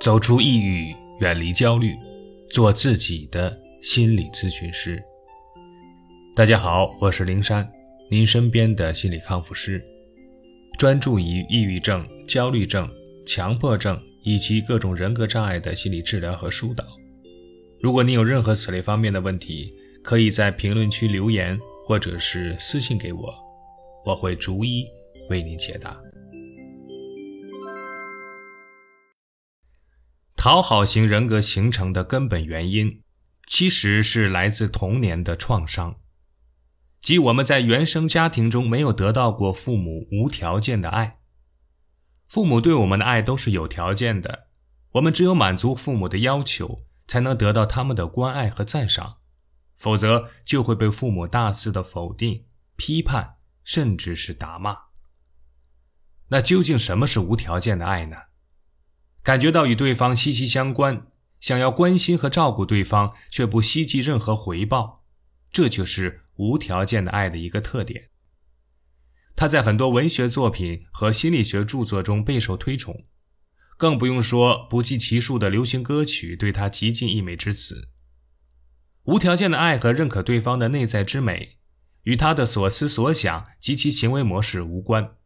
走出抑郁，远离焦虑，做自己的心理咨询师。大家好，我是灵山，您身边的心理康复师，专注于抑郁症、焦虑症、强迫症以及各种人格障碍的心理治疗和疏导。如果您有任何此类方面的问题，可以在评论区留言，或者是私信给我，我会逐一为您解答。讨好型人格形成的根本原因，其实是来自童年的创伤，即我们在原生家庭中没有得到过父母无条件的爱。父母对我们的爱都是有条件的，我们只有满足父母的要求，才能得到他们的关爱和赞赏，否则就会被父母大肆的否定、批判，甚至是打骂。那究竟什么是无条件的爱呢？感觉到与对方息息相关，想要关心和照顾对方，却不希冀任何回报，这就是无条件的爱的一个特点。他在很多文学作品和心理学著作中备受推崇，更不用说不计其数的流行歌曲对他极尽溢美之词。无条件的爱和认可对方的内在之美，与他的所思所想及其行为模式无关，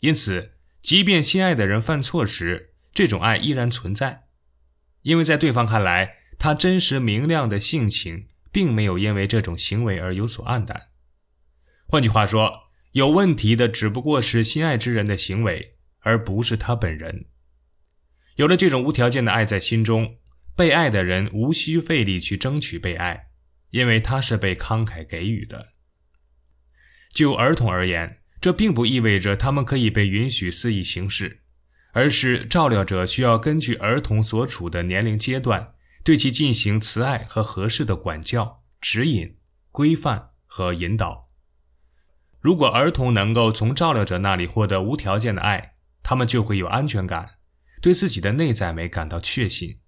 因此，即便心爱的人犯错时，这种爱依然存在，因为在对方看来，他真实明亮的性情并没有因为这种行为而有所黯淡。换句话说，有问题的只不过是心爱之人的行为，而不是他本人。有了这种无条件的爱在心中，被爱的人无需费力去争取被爱，因为他是被慷慨给予的。就儿童而言，这并不意味着他们可以被允许肆意行事。而是照料者需要根据儿童所处的年龄阶段，对其进行慈爱和合适的管教、指引、规范和引导。如果儿童能够从照料者那里获得无条件的爱，他们就会有安全感，对自己的内在美感到确信。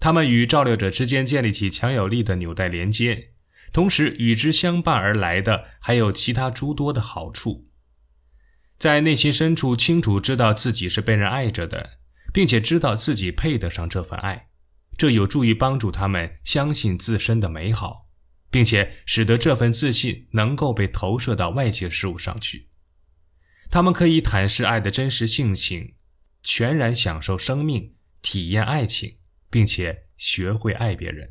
他们与照料者之间建立起强有力的纽带连接，同时与之相伴而来的还有其他诸多的好处。在内心深处清楚知道自己是被人爱着的，并且知道自己配得上这份爱，这有助于帮助他们相信自身的美好，并且使得这份自信能够被投射到外界事物上去。他们可以坦示爱的真实性情，全然享受生命，体验爱情，并且学会爱别人。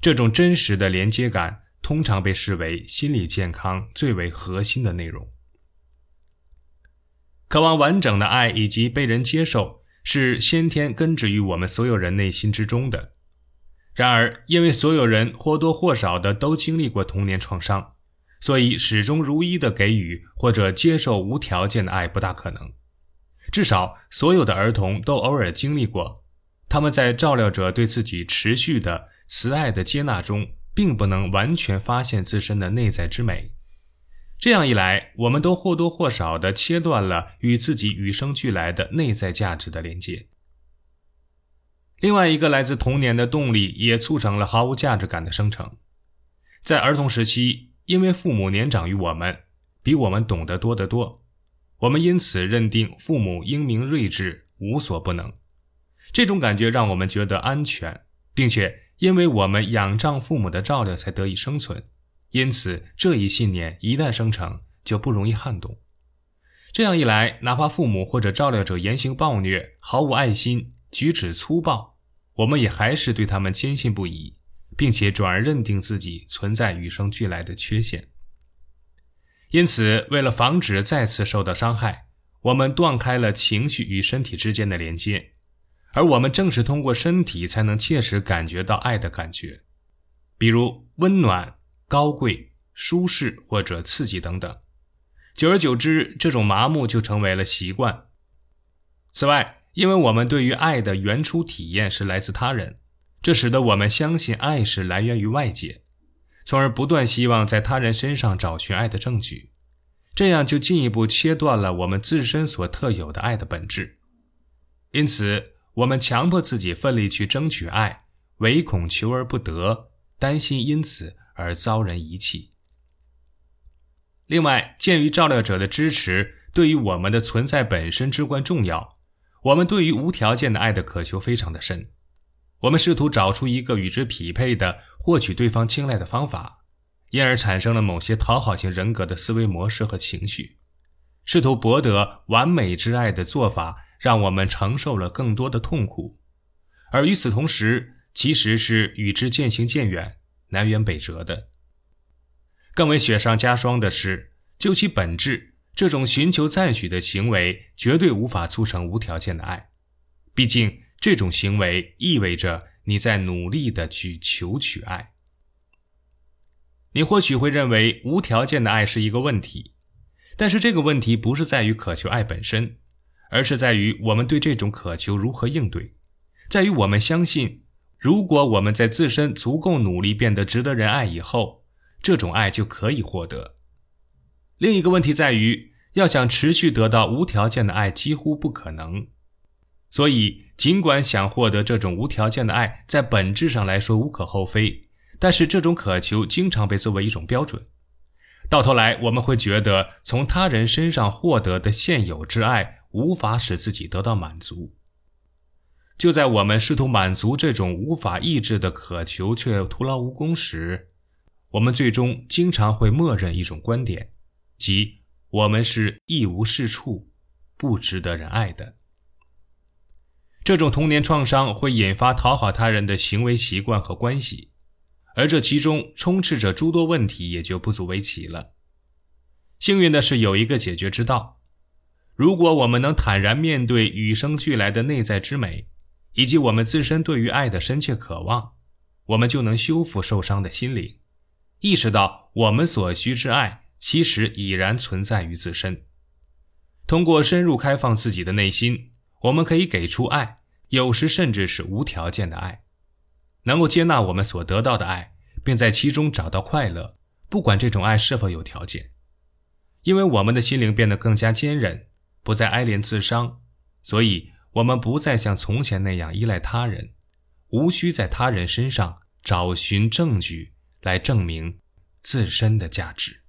这种真实的连接感通常被视为心理健康最为核心的内容。渴望完整的爱以及被人接受，是先天根植于我们所有人内心之中的。然而，因为所有人或多或少的都经历过童年创伤，所以始终如一的给予或者接受无条件的爱不大可能。至少，所有的儿童都偶尔经历过。他们在照料者对自己持续的慈爱的接纳中，并不能完全发现自身的内在之美。这样一来，我们都或多或少地切断了与自己与生俱来的内在价值的连接。另外一个来自童年的动力，也促成了毫无价值感的生成。在儿童时期，因为父母年长于我们，比我们懂得多得多，我们因此认定父母英明睿智，无所不能。这种感觉让我们觉得安全，并且因为我们仰仗父母的照料，才得以生存。因此，这一信念一旦生成，就不容易撼动。这样一来，哪怕父母或者照料者言行暴虐、毫无爱心、举止粗暴，我们也还是对他们坚信不疑，并且转而认定自己存在与生俱来的缺陷。因此，为了防止再次受到伤害，我们断开了情绪与身体之间的连接，而我们正是通过身体才能切实感觉到爱的感觉，比如温暖。高贵、舒适或者刺激等等，久而久之，这种麻木就成为了习惯。此外，因为我们对于爱的原初体验是来自他人，这使得我们相信爱是来源于外界，从而不断希望在他人身上找寻爱的证据，这样就进一步切断了我们自身所特有的爱的本质。因此，我们强迫自己奋力去争取爱，唯恐求而不得，担心因此。而遭人遗弃。另外，鉴于照料者的支持对于我们的存在本身至关重要，我们对于无条件的爱的渴求非常的深，我们试图找出一个与之匹配的获取对方青睐的方法，因而产生了某些讨好型人格的思维模式和情绪，试图博得完美之爱的做法，让我们承受了更多的痛苦，而与此同时，其实是与之渐行渐远、南辕北辙的。更为雪上加霜的是，就其本质。这种寻求赞许的行为绝对无法促成无条件的爱，毕竟这种行为意味着你在努力的去求取爱。你或许会认为无条件的爱是一个问题，但是这个问题不是在于渴求爱本身，而是在于我们对这种渴求如何应对，在于我们相信，如果我们在自身足够努力变得值得人爱以后，这种爱就可以获得。另一个问题在于。要想持续得到无条件的爱，几乎不可能。所以，尽管想获得这种无条件的爱，在本质上来说无可厚非，但是这种渴求经常被作为一种标准。到头来，我们会觉得从他人身上获得的现有之爱无法使自己得到满足。就在我们试图满足这种无法抑制的渴求却徒劳无功时，我们最终经常会默认一种观点，即。我们是一无是处，不值得人爱的。这种童年创伤会引发讨好他人的行为习惯和关系，而这其中充斥着诸多问题，也就不足为奇了。幸运的是，有一个解决之道：如果我们能坦然面对与生俱来的内在之美，以及我们自身对于爱的深切渴望，我们就能修复受伤的心灵，意识到我们所需之爱。其实已然存在于自身。通过深入开放自己的内心，我们可以给出爱，有时甚至是无条件的爱，能够接纳我们所得到的爱，并在其中找到快乐，不管这种爱是否有条件。因为我们的心灵变得更加坚韧，不再哀怜自伤，所以我们不再像从前那样依赖他人，无需在他人身上找寻证据来证明自身的价值。